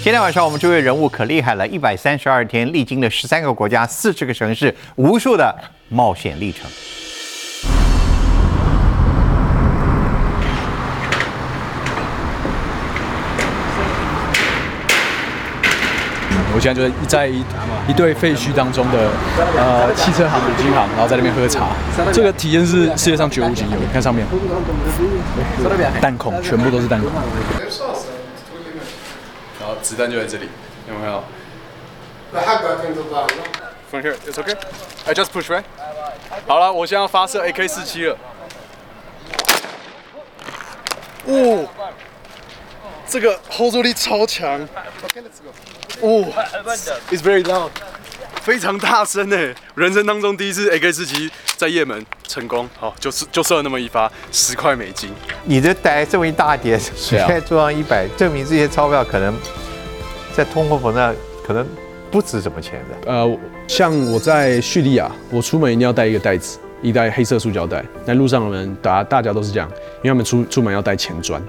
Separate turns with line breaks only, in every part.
今天晚上我们这位人物可厉害了，一百三十二天，历经了十三个国家、四十个城市，无数的冒险历程。
我现在就在一一堆废墟当中的呃汽车行、五金行，然后在那边喝茶。这个体验是世界上绝无仅有。你看上面，弹孔全部都是弹孔。子弹就在这里，有没有？From here, it's okay. I just push right. 好了，我现在要发射 AK 四七了。哦，这个 hold 住力超强。哦，It's very loud，非常大声呢。人生当中第一次 AK 四七在也门成功，好，就是就射了那么一发，十块美金。
你这带这么一大叠，现在桌上一百，证明这些钞票可能在通货膨胀可能不值什么钱的。
呃，像我在叙利亚，我出门一定要带一个袋子，一袋黑色塑胶袋。那路上的人，大大家都是这样，因为他们出出门要带钱砖。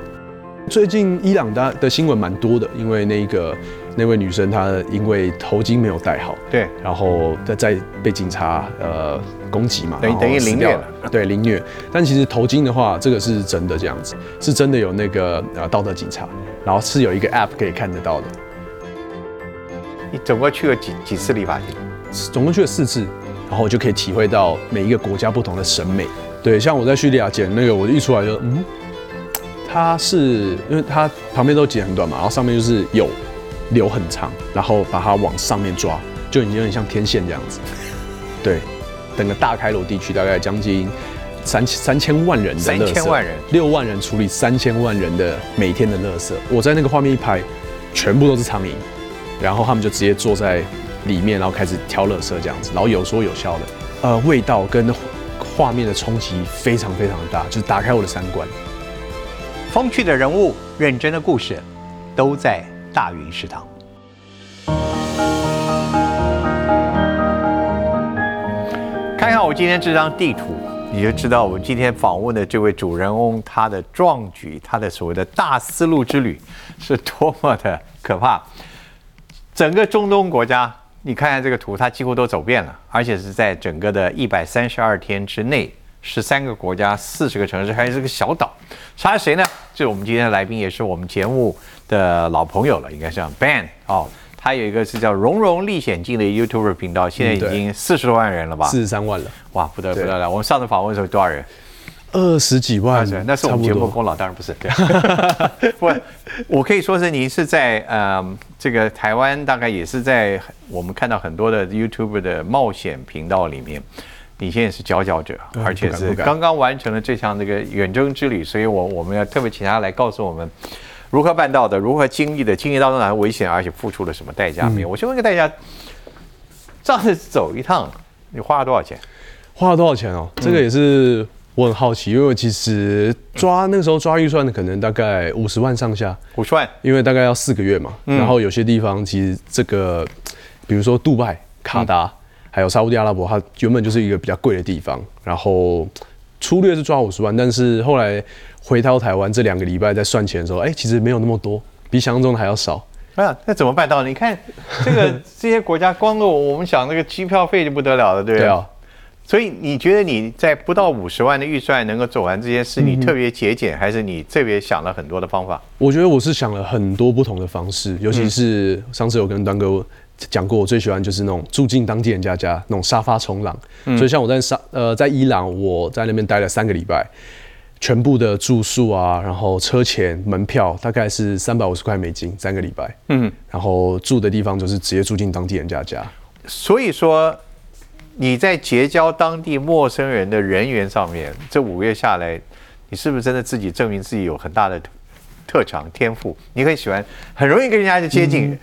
最近伊朗的的新闻蛮多的，因为那个那位女生她因为头巾没有戴好，
对，
然后在在被警察呃攻击嘛，
等于等于凌虐了，
对，凌虐。但其实头巾的话，这个是真的这样子，是真的有那个呃道德警察，然后是有一个 app 可以看得到的。
你总共去了几几次理发厅？
总共去了四次，然后我就可以体会到每一个国家不同的审美。对，像我在叙利亚剪那个，我一出来就嗯。它是因为它旁边都剪很短嘛，然后上面就是有留很长，然后把它往上面抓，就已经有点像天线这样子。对，整个大开罗地区大概将近三三千万人的
三千万人，
六万人处理三千万人的每天的垃圾。我在那个画面一拍，全部都是苍蝇，然后他们就直接坐在里面，然后开始挑垃圾这样子，然后有说有笑的，呃，味道跟画面的冲击非常非常大，就是打开我的三观。
风趣的人物，认真的故事，都在大云食堂。看看我今天这张地图，你就知道我们今天访问的这位主人翁，他的壮举，他的所谓的大丝路之旅，是多么的可怕。整个中东国家，你看看这个图，它几乎都走遍了，而且是在整个的一百三十二天之内。十三个国家，四十个城市，还是个小岛。他是谁呢？就是我们今天的来宾，也是我们节目的老朋友了，应该是 Ben 哦。他有一个是叫《荣荣历险记》的 YouTube 频道，现在已经四十多万人了吧？
四十三万了，
哇，不得不得了！我们上次访问的时候多少人？
二十几万，
那是我们节目功劳，当然不是。不，我可以说是您是在呃这个台湾，大概也是在我们看到很多的 YouTube 的冒险频道里面。你现在是佼佼者，而且是刚刚完成了这项这个远征之旅，所以我我们要特别请他来告诉我们如何办到的，如何经历的，经历当中哪些危险，而且付出了什么代价没有？我先问个代价，这样子走一趟，你花了多少钱？
花了多少钱哦？这个也是我很好奇，因为其实抓那个时候抓预算的可能大概五十万上下，
五十万，
因为大概要四个月嘛。然后有些地方其实这个，比如说杜拜、卡达。还有沙地阿拉伯，它原本就是一个比较贵的地方，然后粗略是抓五十万，但是后来回到台湾这两个礼拜在算钱的时候，哎，其实没有那么多，比想象中的还要少。
啊，那怎么办到？你看这个 这些国家，光我我们想那个机票费就不得了了，对不对？
对啊。
所以你觉得你在不到五十万的预算能够走完这件事，你特别节俭，还是你特别想了很多的方法？
我觉得我是想了很多不同的方式，尤其是上次有跟端哥。讲过，我最喜欢就是那种住进当地人家家那种沙发冲浪。所以像我在沙呃在伊朗，我在那边待了三个礼拜，全部的住宿啊，然后车钱、门票大概是三百五十块美金三个礼拜。嗯，然后住的地方就是直接住进当地人家家。
所以说你在结交当地陌生人的人员上面，这五个月下来，你是不是真的自己证明自己有很大的特长天赋？你很喜欢，很容易跟人家就接近。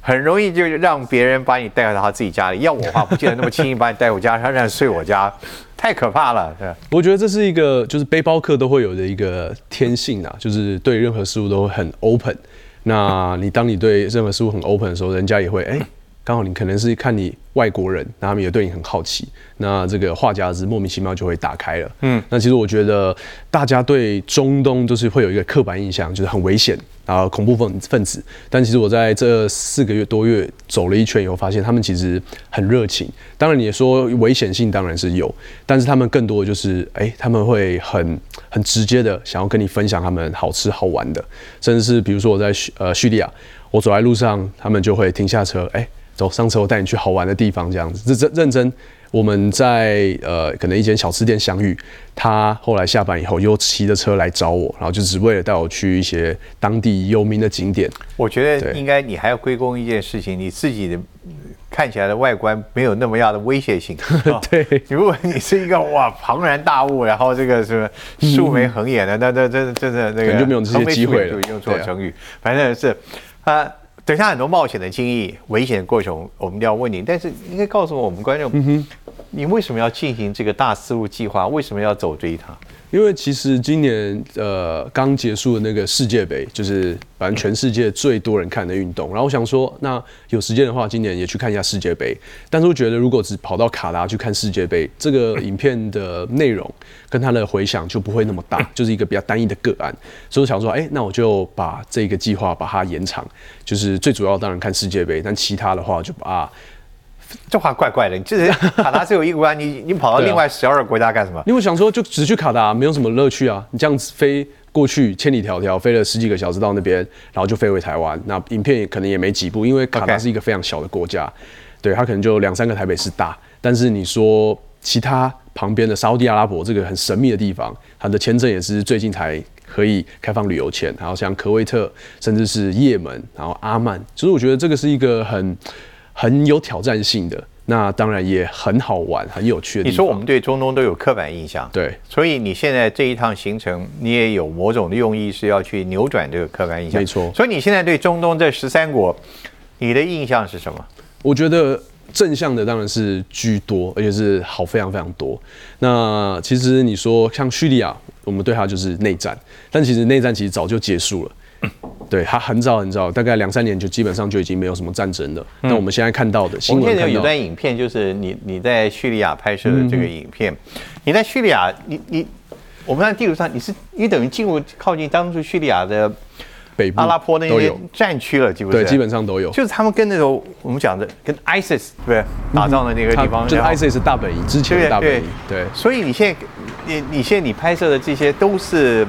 很容易就让别人把你带回他自己家里，要我的话不见得那么轻易把你带回家，他让睡我家，太可怕了。对，
我觉得这是一个就是背包客都会有的一个天性啊，就是对任何事物都很 open。那你当你对任何事物很 open 的时候，人家也会哎，刚好你可能是看你外国人，那他们也对你很好奇，那这个话匣子莫名其妙就会打开了。嗯，那其实我觉得大家对中东就是会有一个刻板印象，就是很危险，然后恐怖分分子。但其实我在这四个月多月走了一圈以后，发现他们其实很热情。当然，你说危险性当然是有，但是他们更多的就是，哎，他们会很很直接的想要跟你分享他们好吃好玩的，甚至是比如说我在叙呃叙利亚，我走在路上，他们就会停下车，哎。走上车，我带你去好玩的地方，这样子，认真认真。我们在呃，可能一间小吃店相遇，他后来下班以后又骑着车来找我，然后就只为了带我去一些当地有名的景点。
我觉得应该你还要归功一件事情，你自己的看起来的外观没有那么样的威胁性。
对，
如果你是一个哇庞然大物，然后这个什么竖眉横眼的，那那真的真的那个
就没有这些机会了。
用错成语，反正是啊。等下很多冒险的经历、危险的过程，我们都要问你。但是应该告诉我们观众，你为什么要进行这个大思路计划？为什么要走这一趟？
因为其实今年呃刚结束的那个世界杯，就是反正全世界最多人看的运动。然后我想说，那有时间的话，今年也去看一下世界杯。但是我觉得，如果只跑到卡达去看世界杯，这个影片的内容跟它的回响就不会那么大，就是一个比较单一的个案。所以我想说，哎，那我就把这个计划把它延长，就是最主要当然看世界杯，但其他的话就把。
这话怪怪的，你这是 卡达只有一个国家，你你跑到另外十二个国家干什么？
因为想说就只去卡达，没有什么乐趣啊。你这样子飞过去，千里迢迢飞了十几个小时到那边，然后就飞回台湾，那影片可能也没几部，因为卡达是一个非常小的国家，对，它可能就两三个台北市大。但是你说其他旁边的沙地阿拉伯这个很神秘的地方，它的签证也是最近才可以开放旅游签，然后像科威特，甚至是也门，然后阿曼，其实我觉得这个是一个很。很有挑战性的，那当然也很好玩、很有趣的。
你说我们对中东都有刻板印象，
对，
所以你现在这一趟行程，你也有某种的用意是要去扭转这个刻板印象，
没错。
所以你现在对中东这十三国，你的印象是什么？
我觉得正向的当然是居多，而且是好非常非常多。那其实你说像叙利亚，我们对它就是内战，但其实内战其实早就结束了。对他很早很早，大概两三年就基本上就已经没有什么战争了。那我们现在看到的新闻，
有段影片，就是你你在叙利亚拍摄的这个影片。你在叙利亚，你你我们在地图上，你是你等于进入靠近当初叙利亚的
北部
阿拉伯那些战区了，基本
对基本上都有。
就是他们跟那种我们讲的跟 ISIS 对打仗的那个地方，
就是 ISIS 大本营之前的大本营。对，
所以你现在你你现在你拍摄的这些都是。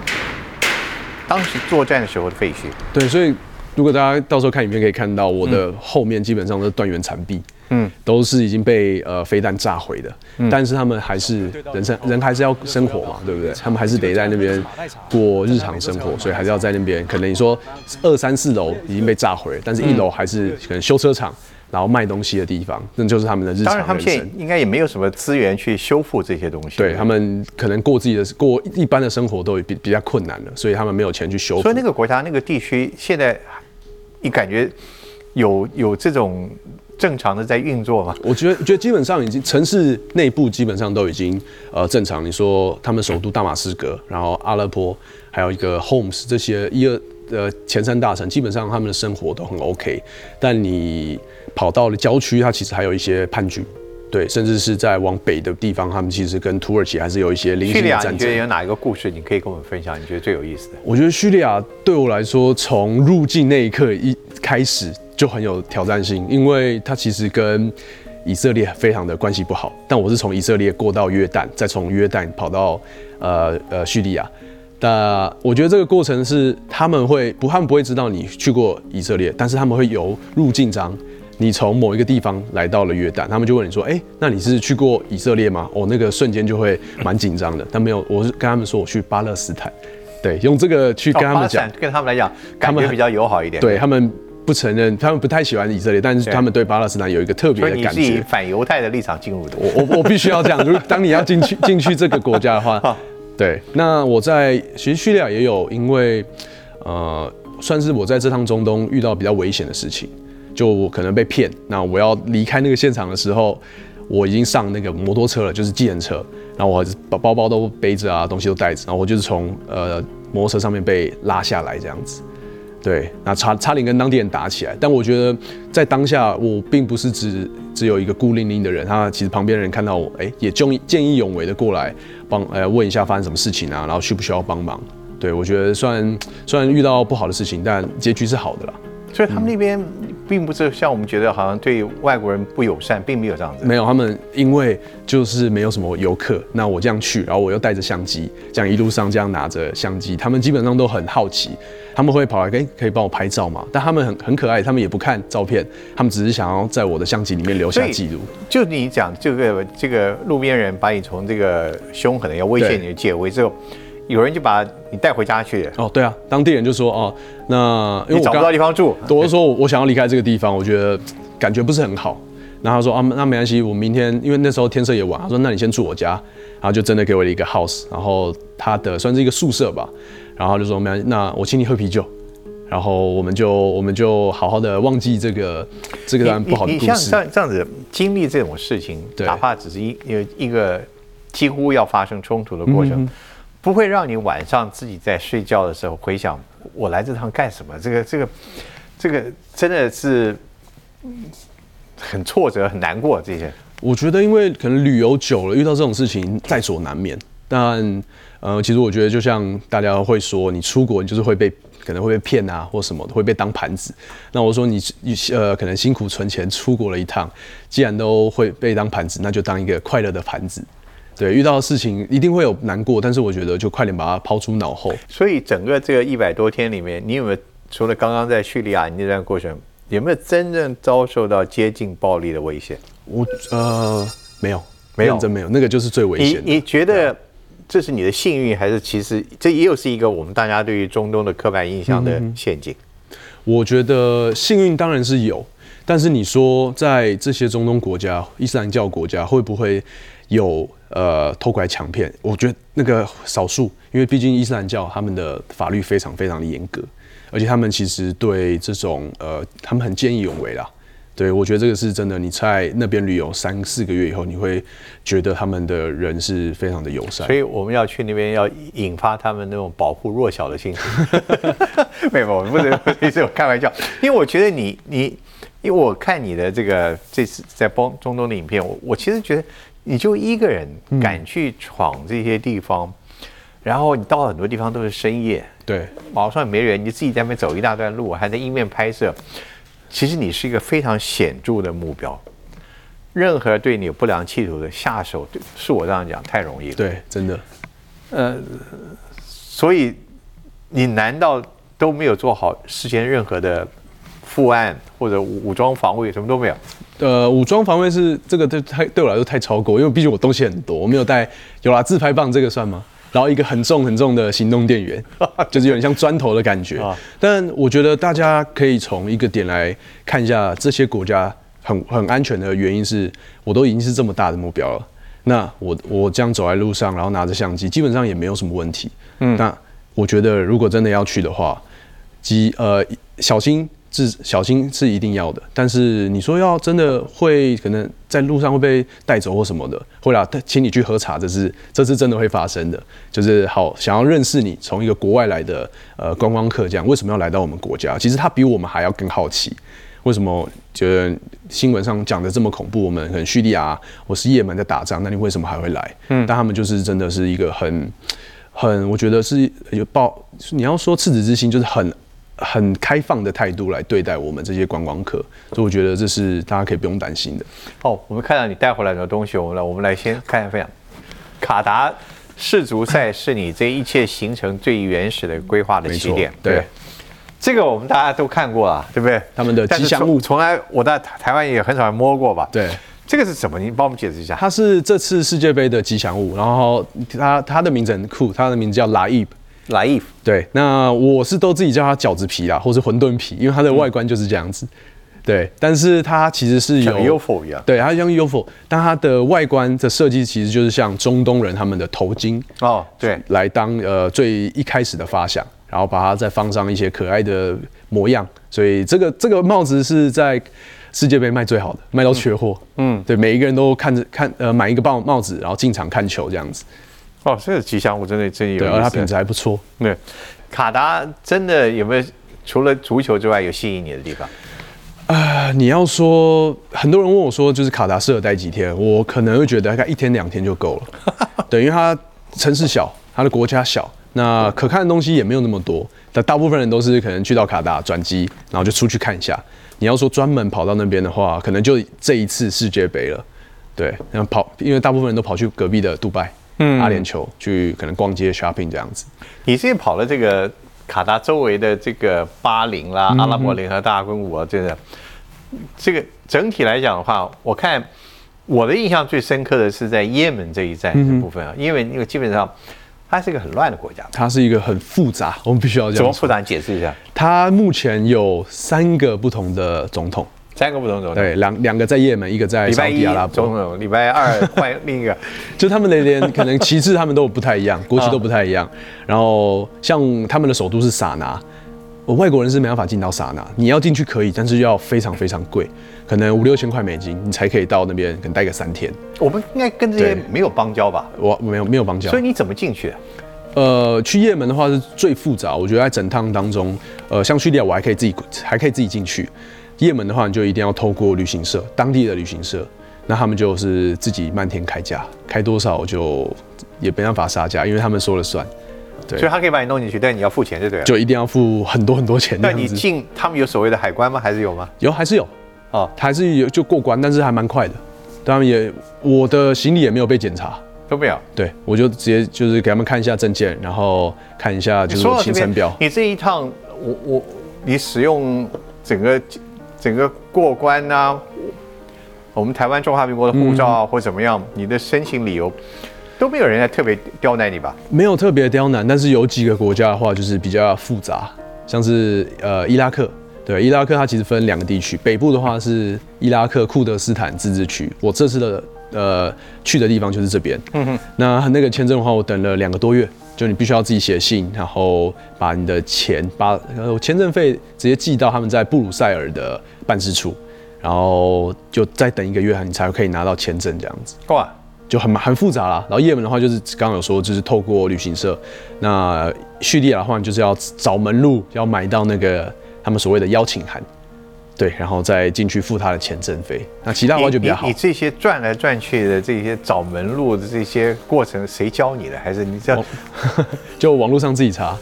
当时作战的时候的废墟，
对，所以如果大家到时候看影片，可以看到我的后面基本上都是断垣残壁，嗯，都是已经被呃飞弹炸毁的，但是他们还是人生人还是要生活嘛，对不对？他们还是得在那边过日常生活，所以还是要在那边。可能你说二三四楼已经被炸毁，但是一楼还是可能修车厂。然后卖东西的地方，那就是他们的日常当
然，他们现在应该也没有什么资源去修复这些东西。
对他们可能过自己的过一般的生活都比比较困难了，所以他们没有钱去修复。
所以那个国家那个地区现在，你感觉有有这种正常的在运作吗？
我觉得觉得基本上已经城市内部基本上都已经呃正常。你说他们首都大马士革，然后阿勒颇，还有一个 Homs 这些一二呃前三大城，基本上他们的生活都很 OK。但你跑到了郊区，它其实还有一些叛军，对，甚至是在往北的地方，他们其实跟土耳其还是有一些零星的战争。
你觉得有哪一个故事你可以跟我们分享？你觉得最有意思的？
我觉得叙利亚对我来说，从入境那一刻一开始就很有挑战性，因为它其实跟以色列非常的关系不好。但我是从以色列过到约旦，再从约旦跑到呃呃叙利亚。那我觉得这个过程是他们会不，他们不会知道你去过以色列，但是他们会由入境章。你从某一个地方来到了约旦，他们就问你说：“哎，那你是去过以色列吗？”哦，那个瞬间就会蛮紧张的。但没有，我是跟他们说我去巴勒斯坦，对，用这个去跟他们讲，
跟他们来讲，感觉比较友好一点。
对他们不承认，他们不太喜欢以色列，但是他们对巴勒斯坦有一个特别的感觉。
以反犹太的立场进入的，
我我我必须要这样。如果当你要进去进去这个国家的话，对，那我在其实叙利亚也有，因为呃，算是我在这趟中东遇到比较危险的事情。就我可能被骗，那我要离开那个现场的时候，我已经上那个摩托车了，就是计程车，然后我把包包都背着啊，东西都带着，然后我就是从呃摩托车上面被拉下来这样子。对，那差差点跟当地人打起来。但我觉得在当下，我并不是只只有一个孤零零的人，他其实旁边的人看到我，哎，也见见义勇为的过来帮，呃，问一下发生什么事情啊，然后需不需要帮忙。对我觉得虽然虽然遇到不好的事情，但结局是好的啦。
所以他们那边并不是像我们觉得好像对外国人不友善，并没有这样子。
没有，他们因为就是没有什么游客，那我这样去，然后我又带着相机，这样一路上这样拿着相机，他们基本上都很好奇，他们会跑来，哎，可以帮我拍照吗？但他们很很可爱，他们也不看照片，他们只是想要在我的相机里面留下记录。
就你讲这个这个路边人把你从这个凶狠的要威胁你的解围之后。有人就把你带回家去
哦，对啊，当地人就说哦，那
因为找不到地方住，
我就说我想要离开这个地方，我觉得感觉不是很好。然后他说啊，那没关系，我明天因为那时候天色也晚，他说那你先住我家，然后就真的给我了一个 house，然后他的算是一个宿舍吧，然后就说没关系，那我请你喝啤酒，然后我们就我们就好好的忘记这个这个段不好的故事。
你像这样子经历这种事情，哪怕只是一一一个几乎要发生冲突的过程。不会让你晚上自己在睡觉的时候回想我来这趟干什么？这个这个这个真的是很挫折、很难过。这些
我觉得，因为可能旅游久了，遇到这种事情在所难免。但呃，其实我觉得，就像大家会说，你出国你就是会被可能会被骗啊，或什么会被当盘子。那我说你你呃，可能辛苦存钱出国了一趟，既然都会被当盘子，那就当一个快乐的盘子。对，遇到的事情一定会有难过，但是我觉得就快点把它抛出脑后。
所以整个这个一百多天里面，你有没有除了刚刚在叙利亚那段过程，有没有真正遭受到接近暴力的危险？
我呃没有，没有，真没有，那个就是最危险。
你你觉得这是你的幸运，还是其实这又是一个我们大家对于中东的刻板印象的陷阱？
我觉得幸运当然是有，但是你说在这些中东国家、伊斯兰教国家会不会有？呃，偷拐抢骗，我觉得那个少数，因为毕竟伊斯兰教他们的法律非常非常的严格，而且他们其实对这种呃，他们很见义勇为啦。对我觉得这个是真的，你在那边旅游三四个月以后，你会觉得他们的人是非常的友善。
所以我们要去那边，要引发他们那种保护弱小的心情。没有，我不是，不是我开玩笑，因为我觉得你你，因为我看你的这个这次在帮中东的影片，我我其实觉得。你就一个人敢去闯这些地方，然后你到很多地方都是深夜，
对，
网上也没人，你自己在那边走一大段路，还在一面拍摄。其实你是一个非常显著的目标，任何对你有不良企图的下手，是我这样讲太容易了。
对，真的。呃，
所以你难道都没有做好事先任何的负案或者武装防卫，什么都没有？
呃，武装防卫是这个，对太对我来说太超过，因为毕竟我东西很多，我没有带，有啦，自拍棒这个算吗？然后一个很重很重的行动电源，就是有点像砖头的感觉。但我觉得大家可以从一个点来看一下，这些国家很很安全的原因是，我都已经是这么大的目标了。那我我这样走在路上，然后拿着相机，基本上也没有什么问题。嗯，那我觉得如果真的要去的话，机呃小心。是小心是一定要的，但是你说要真的会可能在路上会被带走或什么的，会啦，请你去喝茶，这是这是真的会发生的。就是好想要认识你，从一个国外来的呃观光客这样，为什么要来到我们国家？其实他比我们还要更好奇，为什么觉得新闻上讲的这么恐怖？我们可能叙利亚我是也门在打仗，那你为什么还会来？嗯，但他们就是真的是一个很很，我觉得是有抱，你要说赤子之心，就是很。很开放的态度来对待我们这些观光客，所以我觉得这是大家可以不用担心的。
哦，我们看到你带回来的东西，我们来，我们来先看一下分享。卡达世足赛是你这一切行程最原始的规划的起点。
对，
这个我们大家都看过了，对不对？
他们的吉祥物
从来我在台湾也很少摸过吧？
对，
这个是什么？你帮我们解释一下。
它是这次世界杯的吉祥物，然后它它的名字很酷，它的名字叫拉伊。
来意
对，那我是都自己叫它饺子皮啦，或是馄饨皮，因为它的外观就是这样子。对，但是它其实是
有 UFO 一样，
对，它像 UFO，但它的外观的设计其实就是像中东人他们的头巾
哦，对，
来当呃最一开始的发想，然后把它再放上一些可爱的模样，所以这个这个帽子是在世界杯卖最好的，卖到缺货。嗯，对，每一个人都看着看呃买一个帽帽子，然后进场看球这样子。
哦，这个吉祥物真的真有意思，
它品质还不错。
对，卡达真的有没有除了足球之外，有吸引你的地方？
啊，你要说，很多人问我说，就是卡达适合待几天，我可能会觉得大概一天两天就够了。对，因为它城市小，它的国家小，那可看的东西也没有那么多。但大部分人都是可能去到卡达转机，然后就出去看一下。你要说专门跑到那边的话，可能就这一次世界杯了。对，然后跑，因为大部分人都跑去隔壁的杜拜、嗯，阿联酋去可能逛街、shopping 这样子。
你自己跑了这个卡达周围的这个巴林啦、阿拉伯联合大公国啊，真的，这个整体来讲的话，我看我的印象最深刻的是在也门这一站的部分啊，因为因为基本上它是一个很乱的国家，
它是一个很复杂，我们必须要
怎么复杂？解释一下。
它目前有三个不同的总统。
三个不同总统，
对，两两个在也门，一个在沙特阿拉伯
总统，礼拜二换另一个，
就他们那边 可能旗帜他们都不太一样，国旗都不太一样。然后像他们的首都是萨拿，我外国人是没办法进到萨拿，你要进去可以，但是要非常非常贵，可能五六千块美金，你才可以到那边，可能待个三天。
我们应该跟这些没有邦交吧？
我没有没有邦交，
所以你怎么进去的？
呃，去也门的话是最复杂，我觉得在整趟当中，呃，像叙利亚我还可以自己还可以自己进去。也门的话，你就一定要透过旅行社，当地的旅行社，那他们就是自己漫天开价，开多少就也没办法杀价，因为他们说了算。
对，所以他可以把你弄进去，但你要付钱，就对了。
就一定要付很多很多钱。
那你进，他们有所谓的海关吗？还是有吗？
有，还是有。哦，还是有就过关，但是还蛮快的。他们也，我的行李也没有被检查，
都没有。
对，我就直接就是给他们看一下证件，然后看一下就是行程表。
你这一趟，我我你使用整个。整个过关呐，我们台湾中华民国的护照啊，或怎么样，你的申请理由都没有人来特别刁难你吧？
没有特别刁难，但是有几个国家的话就是比较复杂，像是呃伊拉克，对，伊拉克它其实分两个地区，北部的话是伊拉克库德斯坦自治区，我这次的呃去的地方就是这边。嗯哼，那那个签证的话，我等了两个多月。就你必须要自己写信，然后把你的钱，把签证费直接寄到他们在布鲁塞尔的办事处，然后就再等一个月，你才可以拿到签证，这样子。哇，就很很复杂啦。然后也门的话，就是刚刚有说，就是透过旅行社。那叙利亚的话，就是要找门路，要买到那个他们所谓的邀请函。对，然后再进去付他的签证费。那其他的话就比较好。
你这些转来转去的这些找门路的这些过程，谁教你的？还是你这样？
就网络上自己查。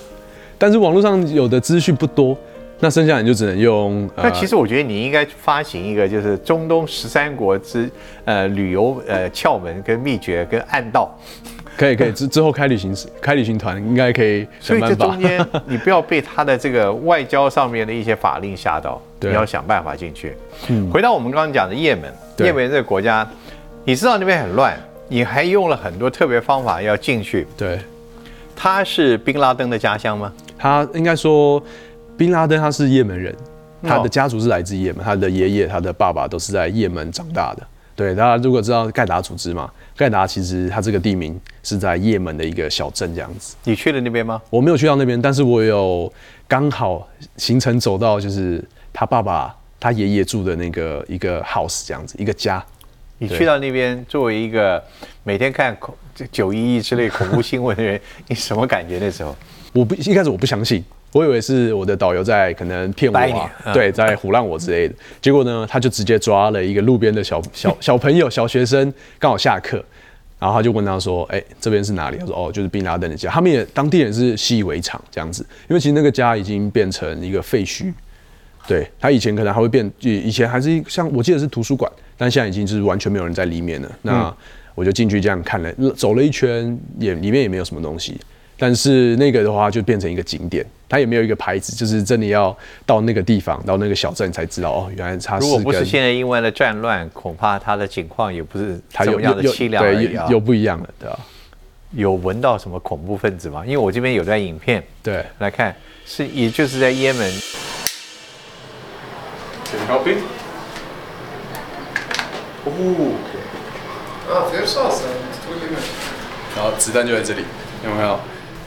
但是网络上有的资讯不多，那剩下你就只能用。
那其实我觉得你应该发行一个，就是中东十三国之呃旅游呃窍门跟秘诀跟暗道。
可以可以之之后开旅行开旅行团应该可以。
所以这中间 你不要被他的这个外交上面的一些法令吓到，你要想办法进去。嗯，回到我们刚刚讲的也门，也门这个国家，你知道那边很乱，你还用了很多特别方法要进去。
对，
他是宾拉登的家乡吗？
他应该说，宾拉登他是也门人，他的家族是来自也门，他的爷爷、他的爸爸都是在也门长大的。对，大家如果知道盖达组织嘛，盖达其实它这个地名是在也门的一个小镇这样子。
你去了那边吗？
我没有去到那边，但是我有刚好行程走到就是他爸爸他爷爷住的那个一个 house 这样子一个家。
你去到那边作为一个每天看恐九一一之类恐怖新闻的人，你什么感觉那时候？
我不一开始我不相信。我以为是我的导游在可能骗我啊，对，在胡乱我之类的。结果呢，他就直接抓了一个路边的小小小朋友、小学生，刚好下课，然后他就问他说：“哎，这边是哪里？”他说：“哦，就是宾拉登的家。”他们也当地人是习以为常这样子，因为其实那个家已经变成一个废墟。对他以前可能还会变，以以前还是像我记得是图书馆，但现在已经就是完全没有人在里面了。那我就进去这样看了，走了一圈，也里面也没有什么东西。但是那个的话就变成一个景点，它也没有一个牌子，就是真的要到那个地方，到那个小镇才知道哦，原来它是。
如果不是现在因为了战乱，恐怕它的情况也不是这么样的凄凉而已
啊。有不一样的，对吧？
有闻到什么恐怖分子吗？因为我这边有段影片，
对，
来看是也就是在也门。
Copy。哦。啊，非常少，然后子弹就在这里，有没有？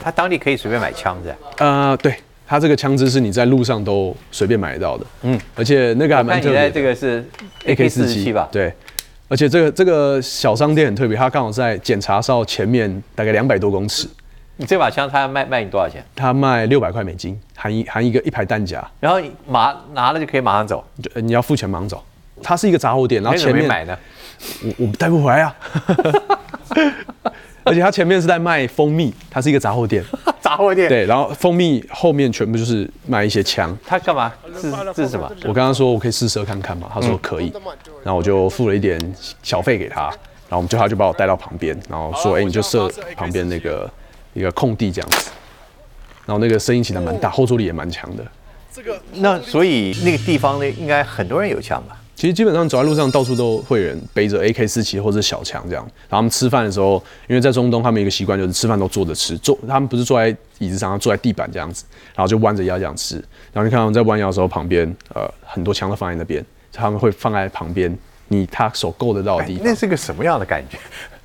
他当地可以随便买枪子，
呃，对他这个枪支是你在路上都随便买得到的，嗯，而且那个还蛮特别。
这个是 AK 四七吧？
对，而且这个这个小商店很特别，它刚好在检查哨前面大概两百多公尺，
你这把枪他要卖卖你多少钱？
它卖六百块美金，含一含一个一排弹夹，
然后你马拿了就可以马上走，
你要付钱马上走。它是一个杂货店，然后前面
么没买呢？
我我带不回来啊。而且它前面是在卖蜂蜜，它是一个杂货店，
杂货店。，
对，然后蜂蜜后面全部就是卖一些枪。
他干嘛？是这是什么？
我刚刚说我可以试射看看嘛，他说可以，然后我就付了一点小费给他，然后我们就他就把我带到旁边，然后说，哎、你就射旁边那个一个空地这样子，然后那个声音其实蛮大，后坐力也蛮强的。
这个那所以那个地方呢，应该很多人有枪吧？
其实基本上走在路上，到处都会有人背着 AK 四七或者小枪这样。然后他们吃饭的时候，因为在中东，他们一个习惯就是吃饭都坐着吃，坐他们不是坐在椅子上，坐在地板这样子，然后就弯着腰这样吃。然后你看他们在弯腰的时候，旁边呃很多枪都放在那边，他们会放在旁边，你他手够得到的地方
那。是个什么样的感觉？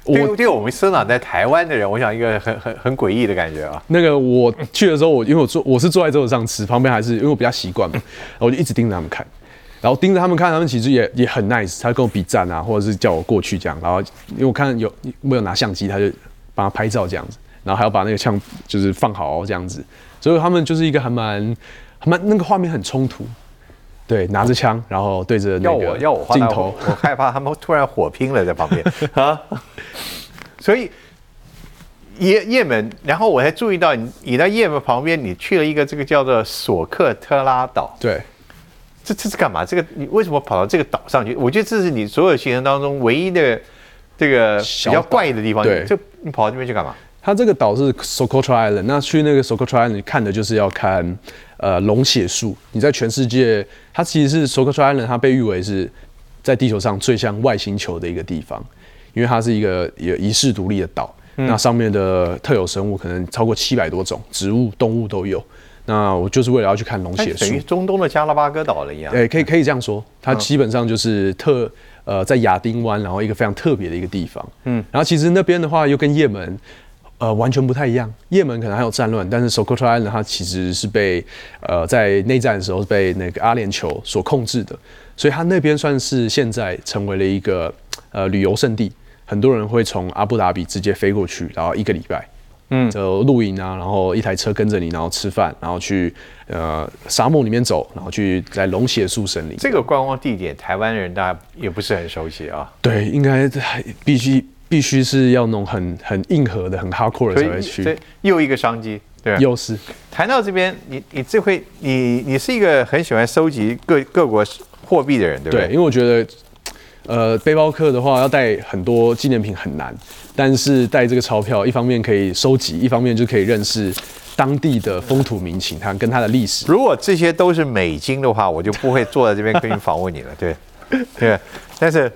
我
对对我们生长在台湾的人，我想一个很很很诡异的感觉啊。
那个我去的时候，我因为我坐我是坐在桌子上吃，旁边还是因为我比较习惯嘛，然后我就一直盯着他们看，然后盯着他们看，他们其实也也很 nice，他跟我比赞啊，或者是叫我过去这样，然后因为我看有我有拿相机，他就帮他拍照这样子，然后还要把那个枪就是放好这样子，所以他们就是一个还蛮还蛮那个画面很冲突，对，拿着枪，然后对着
要我
那个镜头，
我害怕他们突然火拼了在旁边。啊。所以也也门，然后我还注意到你你在也门旁边，你去了一个这个叫做索克特拉岛，
对。
这这是干嘛？这个你为什么跑到这个岛上去？我觉得这是你所有行程当中唯一的这个比较怪的地方。
对
这你跑到这边去干嘛？
它这个岛是 Socotra Island，那去那个 Socotra Island 看的就是要看呃龙血树。你在全世界，它其实是 Socotra Island，它被誉为是在地球上最像外星球的一个地方，因为它是一个有遗世独立的岛。那上面的特有生物可能超过七百多种，植物、动物都有。那我就是为了要去看龙血树
等于，中东的加拉巴哥岛了一样。
哎，可以可以这样说，它基本上就是特呃在亚丁湾，然后一个非常特别的一个地方。嗯，然后其实那边的话又跟也门呃完全不太一样，也门可能还有战乱，但是 Socotra Island 它其实是被呃在内战的时候被那个阿联酋所控制的，所以它那边算是现在成为了一个呃旅游胜地，很多人会从阿布达比直接飞过去，然后一个礼拜。嗯，就露营啊，然后一台车跟着你，然后吃饭，然后去呃沙漠里面走，然后去在龙血树森林。
这个观光地点，台湾人大家也不是很熟悉啊。
对，应该必须必须是要弄很很硬核的、很 hardcore 的才会去。
这又一个商机，对吧？
又是
谈到这边，你你这会你你是一个很喜欢收集各各国货币的人，对不
对，
对？
因为我觉得，呃，背包客的话要带很多纪念品很难，但是带这个钞票，一方面可以收集，一方面就可以认识当地的风土民情，它跟它的历史。
如果这些都是美金的话，我就不会坐在这边跟你访问你了，对 对。但是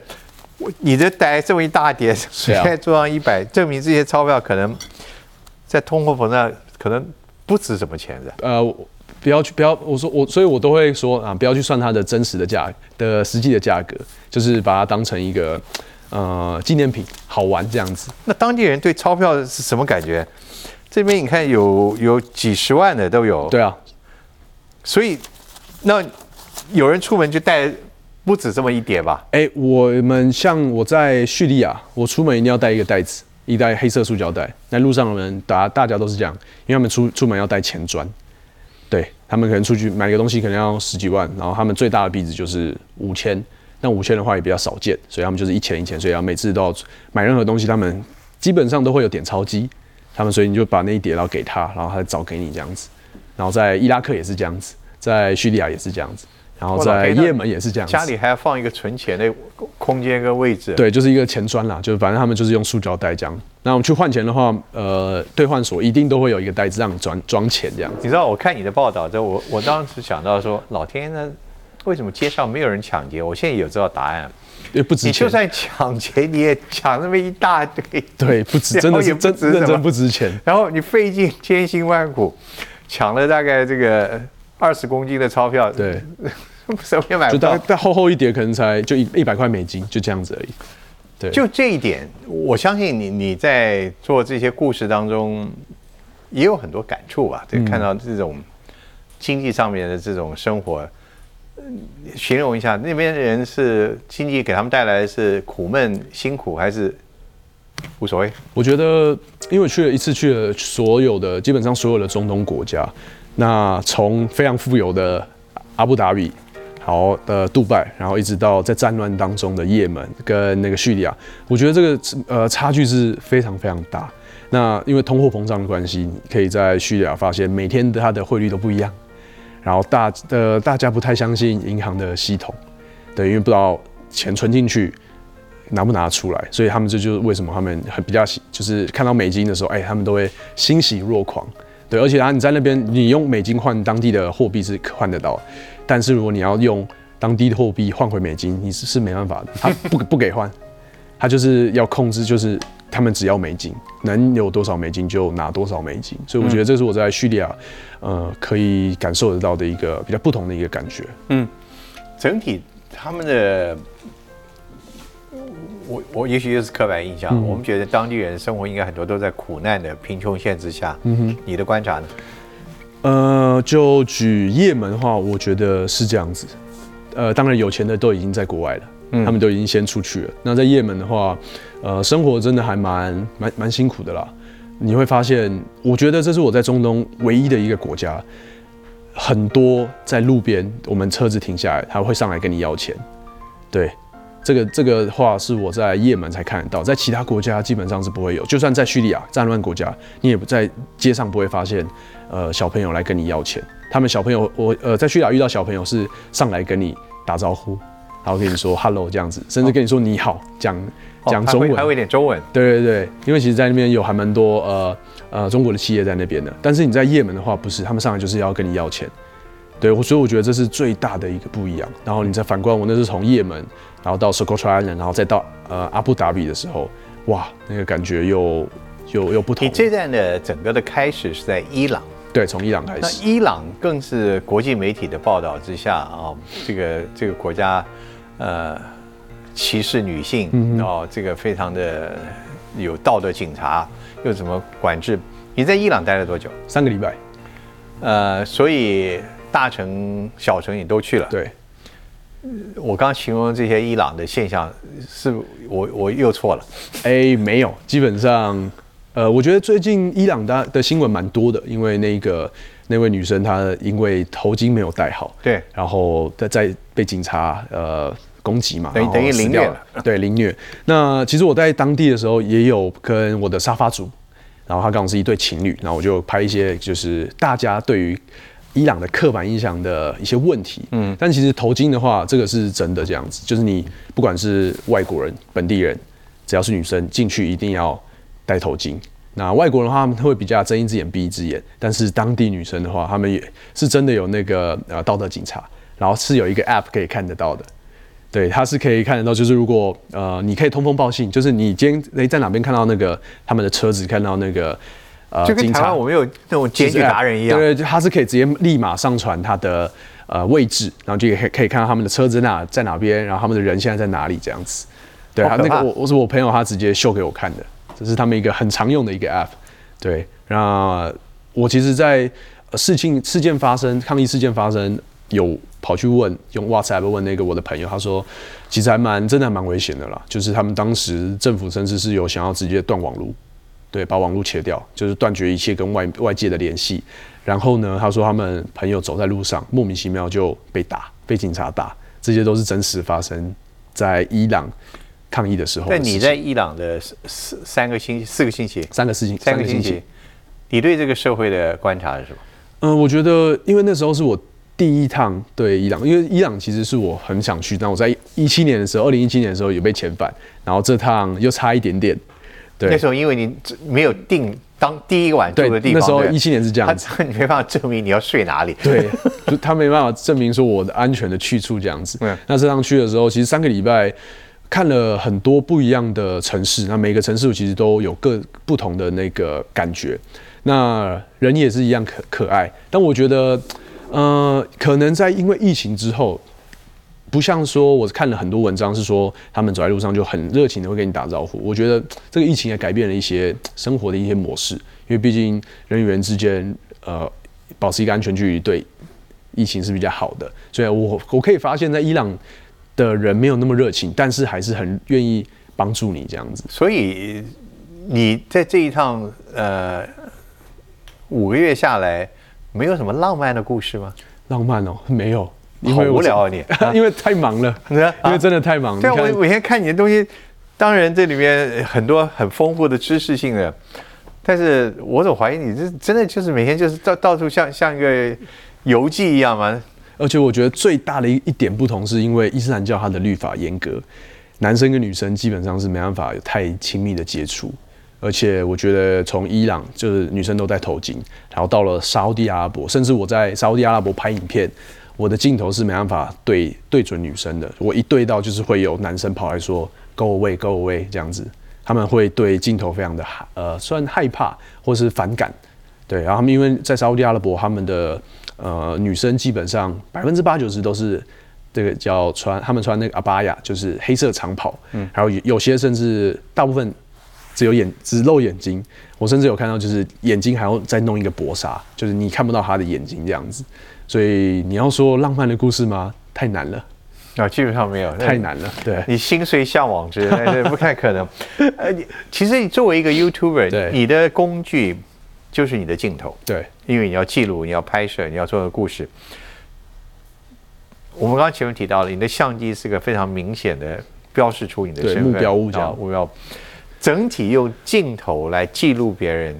我你这带这么一大叠，随
啊
便桌上一百，证明这些钞票可能在通货膨胀可能不值什么钱的。
呃，不要去，不要，我说我，所以我都会说啊，不要去算它的真实的价的实际的价格，就是把它当成一个呃纪念品，好玩这样子。
那当地人对钞票是什么感觉？这边你看有有几十万的都有，
对啊，
所以那有人出门就带不止这么一叠吧？
哎、我们像我在叙利亚，我出门一定要带一个袋子，一袋黑色塑胶袋。那路上的人，大大家都是这样，因为他们出出门要带钱砖，对他们可能出去买个东西可能要十几万，然后他们最大的币值就是五千，那五千的话也比较少见，所以他们就是一千一千，所以要每次都要买任何东西，他们基本上都会有点钞机，他们所以你就把那一叠然后给他，然后他找给你这样子，然后在伊拉克也是这样子，在叙利亚也是这样子，然后在也门也是这样子，
家里还要放一个存钱的空间跟位置。，
对，就是一个钱砖啦，就是反正他们就是用塑胶袋这样。那我们去换钱的话，呃，兑换所一定都会有一个袋子让你装装钱这样。
你知道我看你的报道之后，我我当时想到说，老天呢，为什么街上没有人抢劫？我现在有知道答案。
也不值钱，
你就算抢劫，你也抢那么一大堆，
对，不值，真的是真认真不值钱。
然后你费尽千辛万苦，抢了大概这个二十公斤的钞票，
对，
什么也买不到。
就大概再厚厚一叠，可能才就一一百块美金，就这样子而已。对，
就这一点，我相信你你在做这些故事当中也有很多感触吧？对，看到这种经济上面的这种生活，嗯形容一下，那边的人是经济给他们带来的是苦闷辛苦，还是无所谓。
我觉得，因为去了一次，去了所有的基本上所有的中东国家，那从非常富有的阿布达比，好的杜拜，然后一直到在战乱当中的也门跟那个叙利亚，我觉得这个呃差距是非常非常大。那因为通货膨胀的关系，你可以在叙利亚发现每天的它的汇率都不一样，然后大呃大家不太相信银行的系统，对，因为不知道钱存进去拿不拿出来，所以他们这就是为什么他们很比较喜，就是看到美金的时候，哎，他们都会欣喜若狂，对，而且啊你在那边你用美金换当地的货币是换得到，但是如果你要用当地的货币换回美金，你是是没办法的，他不不给换，他就是要控制，就是他们只要美金，能有多少美金就拿多少美金，所以我觉得这是我在叙利亚，呃，可以感受得到的一个比较不同的一个感觉。嗯。
整体他们的，我我也许又是刻板印象，我们觉得当地人生活应该很多都在苦难的贫穷线之下。嗯哼，你的观察呢？
呃，就举也门的话，我觉得是这样子。呃，当然有钱的都已经在国外了，他们都已经先出去了。那在也门的话，呃，生活真的还蛮蛮蛮辛苦的啦。你会发现，我觉得这是我在中东唯一的一个国家，很多在路边，我们车子停下来，他会上来跟你要钱。对，这个这个话是我在也门才看得到，在其他国家基本上是不会有。就算在叙利亚战乱国家，你也不在街上不会发现，呃，小朋友来跟你要钱。他们小朋友，我呃在叙利亚遇到小朋友是上来跟你打招呼，然后跟你说 hello 这样子，甚至跟你说你好，讲讲中文，
哦还会还会一点中文。
对对对，因为其实，在那边有还蛮多呃呃中国的企业在那边的，但是你在也门的话，不是，他们上来就是要跟你要钱，对，我所以我觉得这是最大的一个不一样。然后你再反观我那是从也门，然后到 Socotra Island，然后再到呃阿布达比的时候，哇，那个感觉又又又不同
你。这段的整个的开始是在伊朗，
对，从伊朗开
那
始，
伊朗更是国际媒体的报道之下啊，这个这个国家呃歧视女性，哦，这个非常的有道德警察，又怎么管制？你在伊朗待了多久？
三个礼拜，
呃，所以大城小城你都去了。
对，
我刚刚形容这些伊朗的现象，是我我又错了。
哎，没有，基本上，呃，我觉得最近伊朗的的新闻蛮多的，因为那个那位女生她因为头巾没有戴好，
对
然后在在被警察呃攻击嘛，
等于等于凌虐
了，对，凌虐。那其实我在当地的时候也有跟我的沙发族，然后他刚好是一对情侣，然后我就拍一些就是大家对于伊朗的刻板印象的一些问题，嗯，但其实头巾的话，这个是真的这样子，就是你不管是外国人、本地人，只要是女生进去一定要戴头巾。那外国人的话，他们会比较睁一只眼闭一只眼，但是当地女生的话，他们也是真的有那个呃道德警察，然后是有一个 app 可以看得到的。对，它是可以看得到，就是如果呃，你可以通风报信，就是你今天诶在哪边看到那个他们的车子，看到那个呃
就跟
警察
台湾我们有那种检举达人一样。
对对，他是可以直接立马上传他的呃位置，然后就可以可以看到他们的车子哪在哪边，然后他们的人现在在哪里这样子。对，他那个我我是我朋友他直接秀给我看的，这是他们一个很常用的一个 app。对，那我其实在，呃事情事件发生，抗议事件发生，有跑去问用 WhatsApp 问那个我的朋友，他说其实还蛮真的还蛮危险的啦，就是他们当时政府甚至是有想要直接断网络，对，把网络切掉，就是断绝一切跟外外界的联系。然后呢，他说他们朋友走在路上，莫名其妙就被打，被警察打，这些都是真实发生在伊朗抗议的时候的。
但你在伊朗的四四三个星期、四个星期、
三个事情，
三个星期，你对这个社会的观察是什么？
嗯，我觉得因为那时候是我第一趟对伊朗，因为伊朗其实是我很想去，但我在一七年的时候，二零一七年的时候有被遣返，然后这趟又差一点点。对，
那时候因为你没有定当第一个晚住的地方，
那时候一七年是这样子。
他你没办法证明你要睡哪里。
对，就他没办法证明说我的安全的去处这样子。
嗯
那这趟去的时候，其实三个礼拜看了很多不一样的城市，那每个城市其实都有各不同的那个感觉。那人也是一样可可爱，但我觉得，呃，可能在因为疫情之后，不像说我看了很多文章是说他们走在路上就很热情的会跟你打招呼。我觉得这个疫情也改变了一些生活的一些模式，因为毕竟人与人之间呃保持一个安全距离，对疫情是比较好的。所以我我可以发现，在伊朗的人没有那么热情，但是还是很愿意帮助你这样子。
所以你在这一趟呃五个月下来，没有什么浪漫的故事吗？
浪漫哦，没有，因
好
为我
无聊啊你
因为太忙了，因为真的太忙。
对啊，
你看
我我以前看你的东西，当然这里面很多很丰富的知识性的，但是我总怀疑你这真的就是每天就是到到处像像一个游记一样吗？
而且我觉得最大的一一点不同，是因为伊斯兰教它的律法严格，男生跟女生基本上是没办法有太亲密的接触。而且我觉得从伊朗就是女生都戴头巾，然后到了沙烏地阿拉伯，甚至我在沙烏地阿拉伯拍影片，我的镜头是没办法对对准女生的，我一对到就是会有男生跑来说 “go away, go away” 这样子，他们会对镜头非常的害呃，算害怕或是反感。对，然后他们因为在沙烏地阿拉伯，他们的呃女生基本上百分之八九十都是这个叫穿，他们穿那个阿巴亚，就是黑色长袍，嗯，然后有有些甚至大部分只有眼只露眼睛，我甚至有看到就是眼睛还要再弄一个薄纱，就是你看不到他的眼睛这样子。所以你要说浪漫的故事吗？太难了，
啊，基本上没有，
太难了。对，
你心随向往之，不太可能。呃，你其实你作为一个 YouTuber，你的工具就是你的镜头，
对，
因为你要记录，你要拍摄，你要做个故事。我们刚刚前面提到了，你的相机是个非常明显的标示出你的身份
目标物这样
啊目标。整体用镜头来记录别人，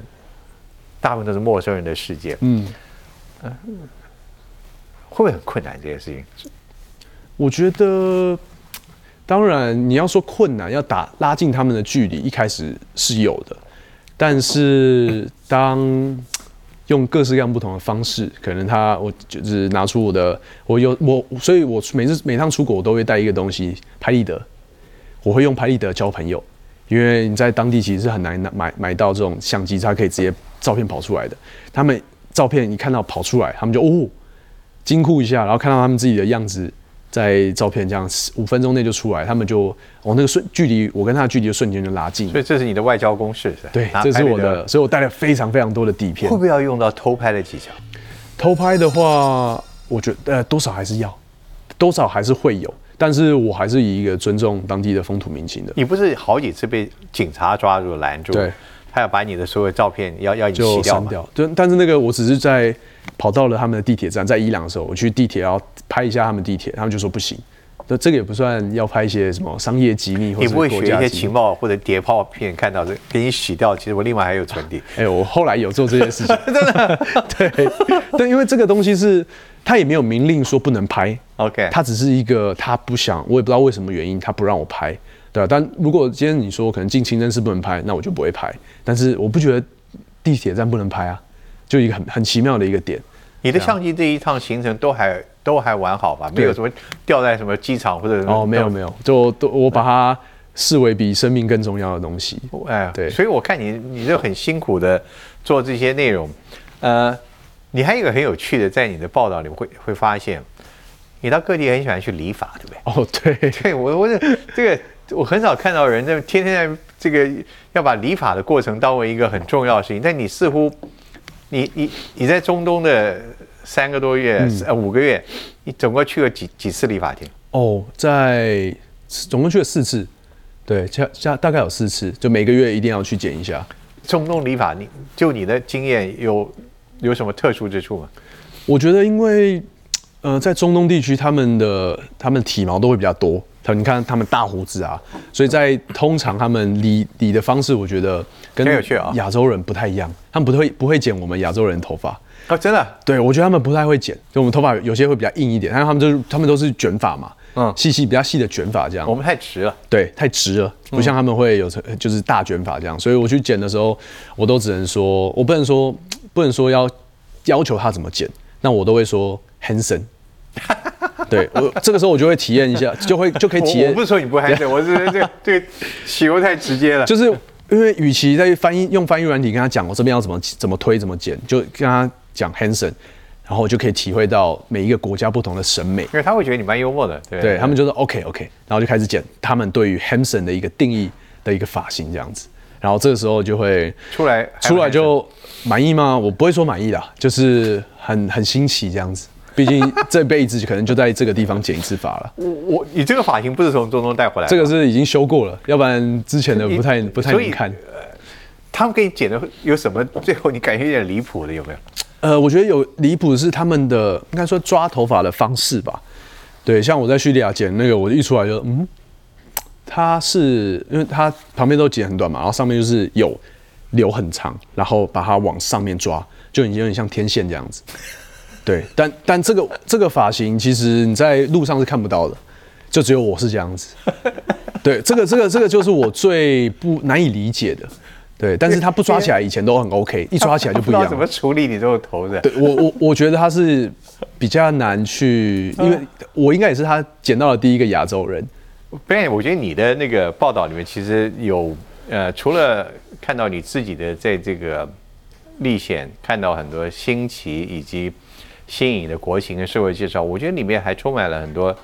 大部分都是陌生人的世界，
嗯，
会不会很困难这件事情？
我觉得，当然你要说困难，要打拉近他们的距离，一开始是有的，但是当用各式各样不同的方式，可能他我就是拿出我的，我有我，所以我每次每趟出国我都会带一个东西，拍立得，我会用拍立得交朋友，因为你在当地其实是很难买买到这种相机，它可以直接照片跑出来的，他们照片一看到跑出来，他们就哦。惊呼一下，然后看到他们自己的样子在照片这样五分钟内就出来，他们就哦那个瞬距离，我跟他的距离就瞬间就拉近
所。以这是你的外交公式？
对，这是我的，所以我带了非常非常多的底片
会。不会要用到偷拍的技巧？
偷拍的话，我觉得呃多少还是要，多少还是会有，但是我还是以一个尊重当地的风土民情的，
你不是好几次被警察抓住拦住？
对，
他要把你的所有照片要要你洗
就？删掉。对，但是那个我只是在跑到了他们的地铁站，在伊朗的时候，我去地铁要拍一下他们地铁，他们就说不行。那这个也不算要拍一些什么商业机密或者
你不会学一些情报或者谍报片看到这给你洗掉？其实我另外还有存底。
哎、我后来有做这件事情，真的，对，但因为这个东西是他也没有明令说不能拍
，OK，
他只是一个他不想，我也不知道为什么原因，他不让我拍，对啊、但如果今天你说可能进清真寺不能拍，那我就不会拍。但是我不觉得地铁站不能拍啊，就一个很很奇妙的一个点。
你的相机这一趟行程都还都还完好吧？没有什么掉在什么机场或者什么
哦，没有没有，就都我把它视为比生命更重要的东西。
哎，
对
所以我看你你就很辛苦的做这些内容，呃，你还有一个很有趣的，在你的报道里会会发现，你到各地很喜欢去理发，对不对？
哦，对，
对我我这这个我很少看到人在天天在这个要把理法的过程当为一个很重要的事情，但你似乎你你你在中东的三个多月、呃五个月，你总共去了几几次理发厅？
哦，在总共去了四次，对，加加大概有四次，就每个月一定要去剪一下。
中东理法，你就你的经验有有什么特殊之处吗？
我觉得，因为呃，在中东地区，他们的他们体毛都会比较多，他你看他们大胡子啊，所以在通常他们理理的方式，我觉得跟亚洲人不太一样，他们不会不会剪我们亚洲人的头发。
啊，真的，
对，我觉得他们不太会剪，就我们头发有些会比较硬一点，但是他们就是他们都是卷发嘛，
嗯
嗯，细细比较细的卷发这样
我。们太直了。
对，太直了，不像他们会有就是大卷发这样，所以我去剪的时候，我都只能说，我不能说不能说要要求他怎么剪，那我都会说 Hanson。对我这个时候我就会体验一下，就会 就可以体验
我我不，是说你不嗨这，我是这个这个形容太直接了。
就是因为与其在翻译用翻译软体跟他讲我这边要怎么怎么推怎么剪，就跟他讲 Hanson，然后我就可以体会到每一个国家不同的审美。
因为他会觉得你蛮幽默的，对
对他们就说 OK OK，然后就开始剪他们对于 Hanson 的一个定义的一个发型这样子，然后这个时候就会
出来
出来就满意吗？我不会说满意啦，就是很很新奇这样子。毕竟这辈子可能就在这个地方剪一次发了，
我我你这个发型不是从中东带回来的，
这个是已经修过了，要不然之前的不太不太能看。
他们给你剪的有什么？最后你感觉有点离谱的有没有？
呃，我觉得有离谱的是他们的应该说抓头发的方式吧。对，像我在叙利亚剪那个，我一出来就嗯，他是因为他旁边都剪很短嘛，然后上面就是有留很长，然后把它往上面抓，就已经有点像天线这样子。对，但但这个这个发型其实你在路上是看不到的，就只有我是这样子。对，这个这个这个就是我最不难以理解的。对，但是他不抓起来以前都很 OK，一抓起来就不一样。
怎么处理你这个头的？
对我我我觉得他是比较难去，因为我应该也是他捡到的第一个亚洲人。
Ben，，我觉得你的那个报道里面其实有呃，除了看到你自己的在这个历险，看到很多新奇以及新颖的国情跟社会介绍，我觉得里面还充满了很多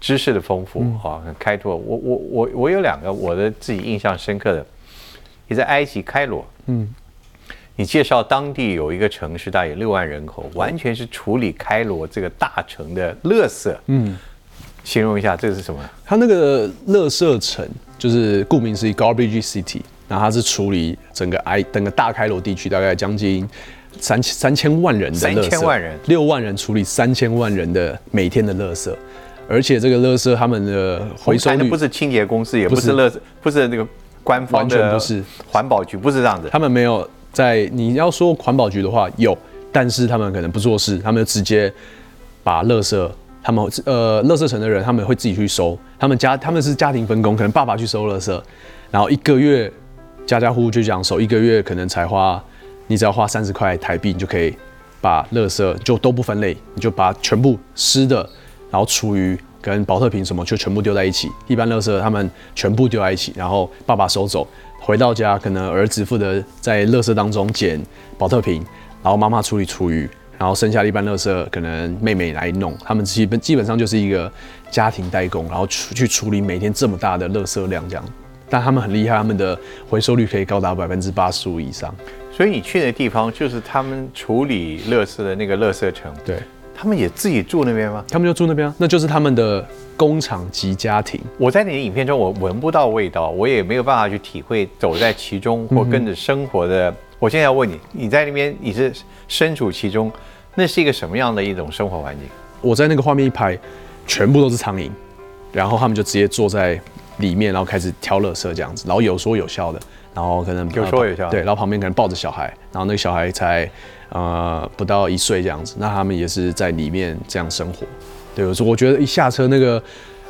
知识的丰富哈，很开拓。我我我我有两个我的自己印象深刻的。你在埃及开罗，嗯，你介绍当地有一个城市，大约六万人口，完全是处理开罗这个大城的垃圾，嗯，形容一下这个是什么？
它那个垃圾城就是顾名思义，garbage city，然后它是处理整个埃整个大开罗地区大概将近三三千万人的
三千万人，
六万人处理三千万人的每天的垃圾，而且这个垃圾他们的回收率
不是清洁公司，也不是垃圾，不是那个。官方的
不是
环保局，不是这样子。
他们没有在你要说环保局的话有，但是他们可能不做事，他们就直接把垃圾，他们呃，垃圾城的人他们会自己去收。他们家他们是家庭分工，可能爸爸去收垃圾，然后一个月家家户户就这样收，一个月可能才花，你只要花三十块台币，你就可以把垃圾就都不分类，你就把全部湿的，然后厨余。跟保特瓶什么就全部丢在一起，一般垃圾他们全部丢在一起，然后爸爸收走，回到家可能儿子负责在垃圾当中捡保特瓶，然后妈妈处理厨余，然后剩下的一般垃圾可能妹妹来弄，他们基本基本上就是一个家庭代工，然后去处理每天这么大的垃圾量这样，但他们很厉害，他们的回收率可以高达百分之八十五以上。
所以你去的地方就是他们处理垃圾的那个垃圾城。
对。
他们也自己住那边吗？
他们就住那边啊，那就是他们的工厂及家庭。
我在你的影片中，我闻不到味道，我也没有办法去体会走在其中或跟着生活的。我现在要问你，你在那边你是身处其中，那是一个什么样的一种生活环境？
我在那个画面一拍，全部都是苍蝇，然后他们就直接坐在里面，然后开始挑垃圾这样子，然后有说有笑的，然后可能
有说一下，
对，然后旁边可能抱着小孩，然后那个小孩才。呃，不到一岁这样子，那他们也是在里面这样生活。对我说，我觉得一下车那个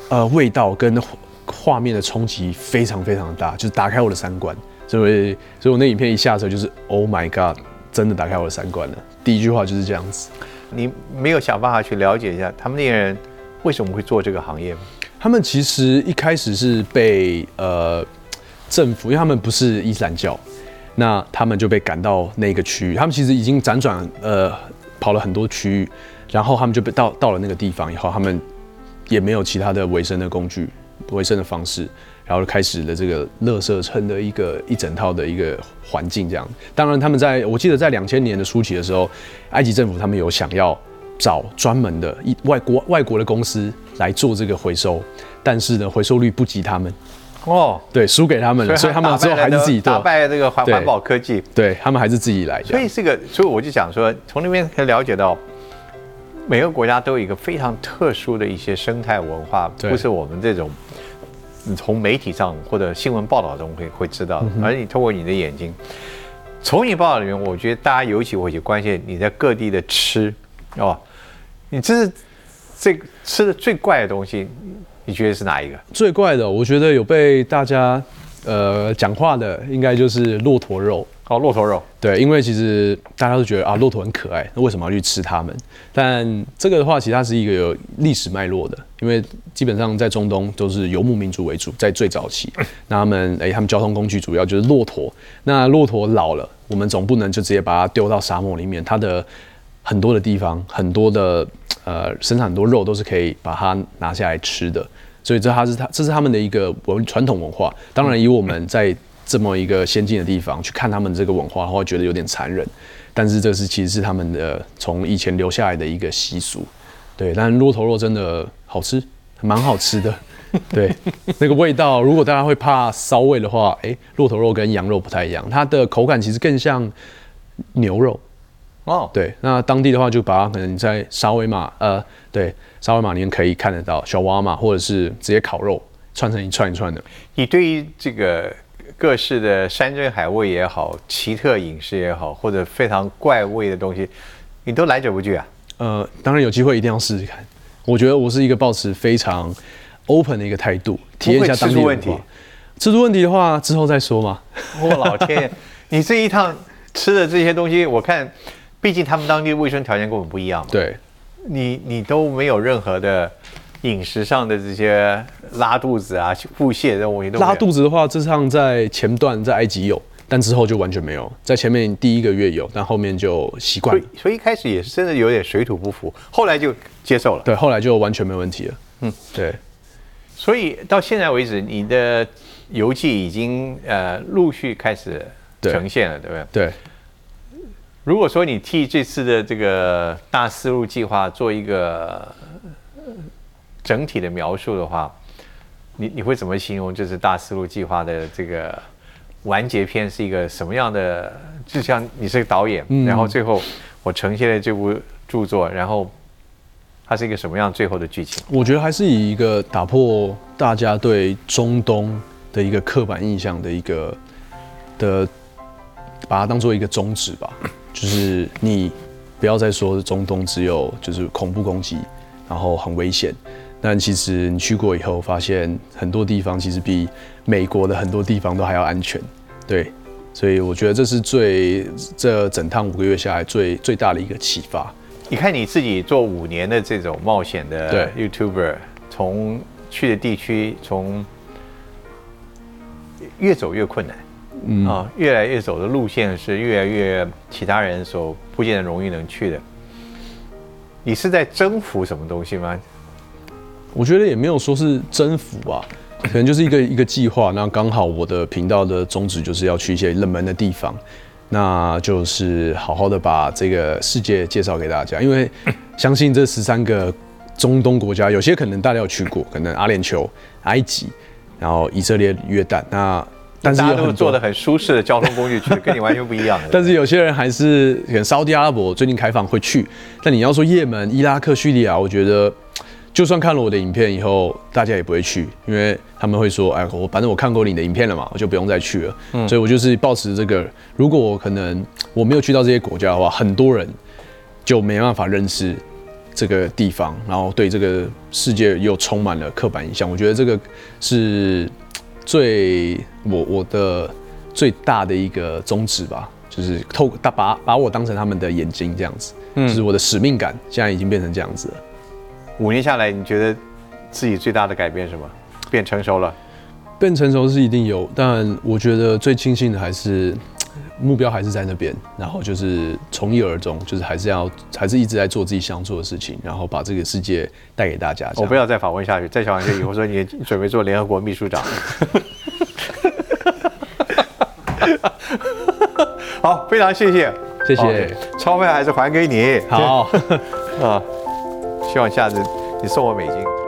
呃味道跟画面的冲击非常非常大，就是打开我的三观。所以，所以我那影片一下车就是 Oh my God，真的打开我的三观了。第一句话就是这样子。
你没有想办法去了解一下他们那些人为什么会做这个行业吗？
他们其实一开始是被呃政府，因为他们不是伊斯兰教。那他们就被赶到那个区域，他们其实已经辗转呃跑了很多区域，然后他们就被到到了那个地方以后，他们也没有其他的维生的工具、维生的方式，然后开始了这个乐色城的一个一整套的一个环境这样。当然，他们在我记得在两千年的初期的时候，埃及政府他们有想要找专门的一外国外国的公司来做这个回收，但是呢，回收率不及他们。哦，对，输给他们了，所以他们之后还是自己
打败这个环环保科技，
对他们还是自己来。
所以这个，所以我就想说，从那边可以了解到，每个国家都有一个非常特殊的一些生态文化，不是我们这种你从媒体上或者新闻报道中会会知道，而你通过你的眼睛，从你报道里面，我觉得大家尤其会去关心你在各地的吃哦，你这是这吃的最怪的东西。你觉得是哪一个
最怪的？我觉得有被大家呃讲话的，应该就是骆驼肉。
哦，骆驼肉。
对，因为其实大家都觉得啊，骆驼很可爱，那为什么要去吃它们？但这个的话，其实它是一个有历史脉络的，因为基本上在中东都是游牧民族为主，在最早期，那他们哎，他们交通工具主要就是骆驼。那骆驼老了，我们总不能就直接把它丢到沙漠里面，它的很多的地方，很多的。呃，生产很多肉都是可以把它拿下来吃的，所以这它是它这是他们的一个文传统文化。当然，以我们在这么一个先进的地方去看他们这个文化，会觉得有点残忍。但是这是其实是他们的从以前留下来的一个习俗。对，但骆驼肉真的好吃，蛮好吃的。对，那个味道，如果大家会怕骚味的话，哎，骆驼肉跟羊肉不太一样，它的口感其实更像牛肉。
哦，
对，那当地的话就把它可能在沙威玛，呃，对，沙威玛里面可以看得到小瓦玛，或者是直接烤肉串成一串一串的。
你对于这个各式的山珍海味也好，奇特饮食也好，或者非常怪味的东西，你都来者不拒啊？
呃，当然有机会一定要试试看。我觉得我是一个保持非常 open 的一个态度，体验一下当地
问题。
吃出问题的话，之后再说嘛。
我老天，你这一趟吃的这些东西，我看。毕竟他们当地卫生条件跟我们不一样嘛。
对，
你你都没有任何的饮食上的这些拉肚子啊、腹泻这种东西。
拉肚子的话，这上在前段在埃及有，但之后就完全没有。在前面第一个月有，但后面就习惯了。
所以一开始也是真的有点水土不服，后来就接受了。
对，后来就完全没问题了。嗯，对。
所以到现在为止，你的游记已经呃陆续开始呈现了，对不对？
对。
如果说你替这次的这个大思路计划做一个整体的描述的话，你你会怎么形容这次大思路计划的这个完结篇是一个什么样的？就像你是个导演，然后最后我呈现了这部著作，然后它是一个什么样最后的剧情？
我觉得还是以一个打破大家对中东的一个刻板印象的一个的，把它当做一个宗旨吧。就是你不要再说中东只有就是恐怖攻击，然后很危险。但其实你去过以后，发现很多地方其实比美国的很多地方都还要安全。对，所以我觉得这是最这整趟五个月下来最最大的一个启发。
你看你自己做五年的这种冒险的 YouTuber，从去的地区从越走越困难。嗯啊，越来越走的路线是越来越其他人所不见得容易能去的。你是在征服什么东西吗？
我觉得也没有说是征服吧，可能就是一个一个计划。那刚好我的频道的宗旨就是要去一些冷门的地方，那就是好好的把这个世界介绍给大家。因为相信这十三个中东国家，有些可能大家有去过，可能阿联酋、埃及，然后以色列、约旦，那。
但是大家都坐的很舒适的交通工具去，跟你完全不一样。
但是有些人还是可沙特阿拉伯最近开放会去。但你要说也门、伊拉克、叙利亚，我觉得就算看了我的影片以后，大家也不会去，因为他们会说：“哎，我反正我看过你的影片了嘛，我就不用再去了。”所以，我就是保持这个，如果我可能我没有去到这些国家的话，很多人就没办法认识这个地方，然后对这个世界又充满了刻板印象。我觉得这个是。最我我的最大的一个宗旨吧，就是透他把把我当成他们的眼睛这样子，嗯，就是我的使命感，现在已经变成这样子了。
五年下来，你觉得自己最大的改变什么？变成熟了？
变成熟是一定有，但我觉得最庆幸的还是。目标还是在那边，然后就是从一而终，就是还是要还是一直在做自己想做的事情，然后把这个世界带给大家。
我不要再访问下去，再访问下去以后说你准备做联合国秘书长。好，非常谢谢，
谢谢，
钞票还是还给你。
好，啊，
希望下次你送我美金。